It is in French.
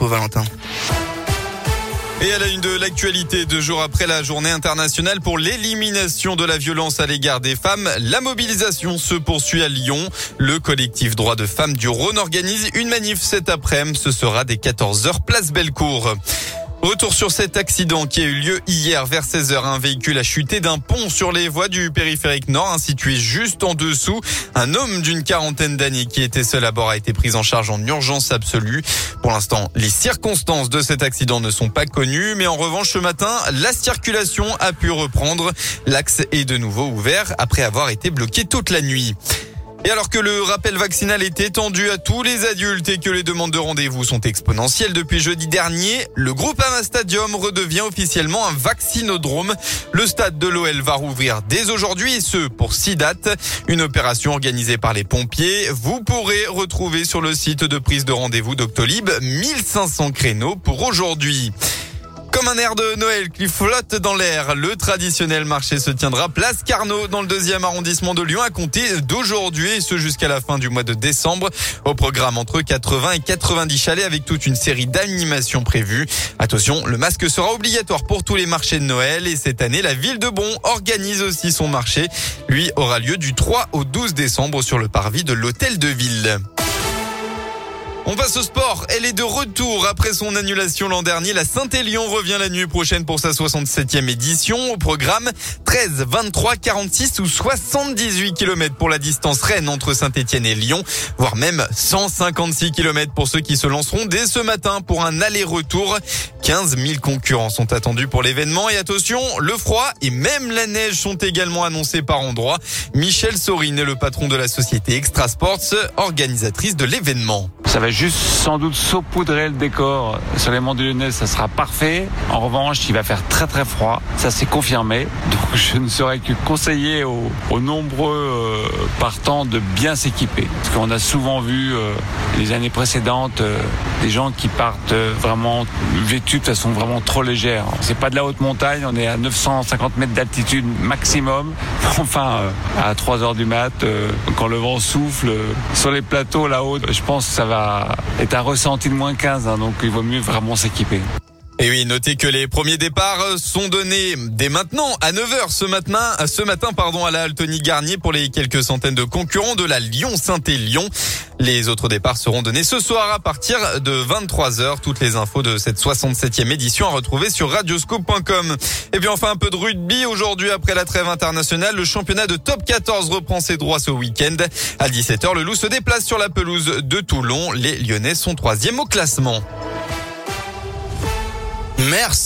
Valentin. Et à la une de l'actualité, deux jours après la journée internationale pour l'élimination de la violence à l'égard des femmes, la mobilisation se poursuit à Lyon. Le collectif Droits de Femmes du Rhône organise une manif cet après-midi. Ce sera dès 14h, place Bellecour. Retour sur cet accident qui a eu lieu hier vers 16h. Un véhicule a chuté d'un pont sur les voies du périphérique nord, situé juste en dessous. Un homme d'une quarantaine d'années qui était seul à bord a été pris en charge en urgence absolue. Pour l'instant, les circonstances de cet accident ne sont pas connues, mais en revanche, ce matin, la circulation a pu reprendre. L'axe est de nouveau ouvert après avoir été bloqué toute la nuit. Et alors que le rappel vaccinal est étendu à tous les adultes et que les demandes de rendez-vous sont exponentielles depuis jeudi dernier, le groupe Ama Stadium redevient officiellement un vaccinodrome. Le stade de l'OL va rouvrir dès aujourd'hui et ce pour six dates. Une opération organisée par les pompiers. Vous pourrez retrouver sur le site de prise de rendez-vous Doctolib 1500 créneaux pour aujourd'hui. Comme un air de Noël qui flotte dans l'air, le traditionnel marché se tiendra place Carnot dans le deuxième arrondissement de Lyon à compter d'aujourd'hui et ce jusqu'à la fin du mois de décembre. Au programme entre 80 et 90 chalets avec toute une série d'animations prévues. Attention, le masque sera obligatoire pour tous les marchés de Noël et cette année, la ville de Bon organise aussi son marché. Lui aura lieu du 3 au 12 décembre sur le parvis de l'hôtel de ville. On passe au sport. Elle est de retour après son annulation l'an dernier. La Saint-Élion revient la nuit prochaine pour sa 67e édition. Au programme 13, 23, 46 ou 78 km pour la distance Rennes entre Saint-Etienne et Lyon, voire même 156 km pour ceux qui se lanceront dès ce matin pour un aller-retour. 15 000 concurrents sont attendus pour l'événement et attention, le froid et même la neige sont également annoncés par endroits. Michel Sorine est le patron de la société Extra Sports, organisatrice de l'événement. Ça va juste sans doute saupoudrer le décor sur les monts du Lyonnais, ça sera parfait. En revanche, il va faire très très froid, ça c'est confirmé. Donc je ne saurais que conseiller aux, nombreux euh, partants de bien s'équiper. Parce qu'on a souvent vu euh, les années précédentes euh, des gens qui partent vraiment vêtus de façon vraiment trop légère. C'est pas de la haute montagne, on est à 950 mètres d'altitude maximum. Enfin, à 3 heures du mat, quand le vent souffle sur les plateaux là-haut, je pense que ça va est un ressenti de moins 15, hein, donc il vaut mieux vraiment s'équiper. Et oui, notez que les premiers départs sont donnés dès maintenant à 9h ce matin, ce matin pardon à la Altony Garnier pour les quelques centaines de concurrents de la Lyon Saint-Élion. Les autres départs seront donnés ce soir à partir de 23h. Toutes les infos de cette 67e édition à retrouver sur radioscope.com. Et puis enfin un peu de rugby aujourd'hui après la trêve internationale, le championnat de top 14 reprend ses droits ce week-end. À 17h, le Loup se déplace sur la pelouse de Toulon. Les Lyonnais sont troisième au classement. Merci.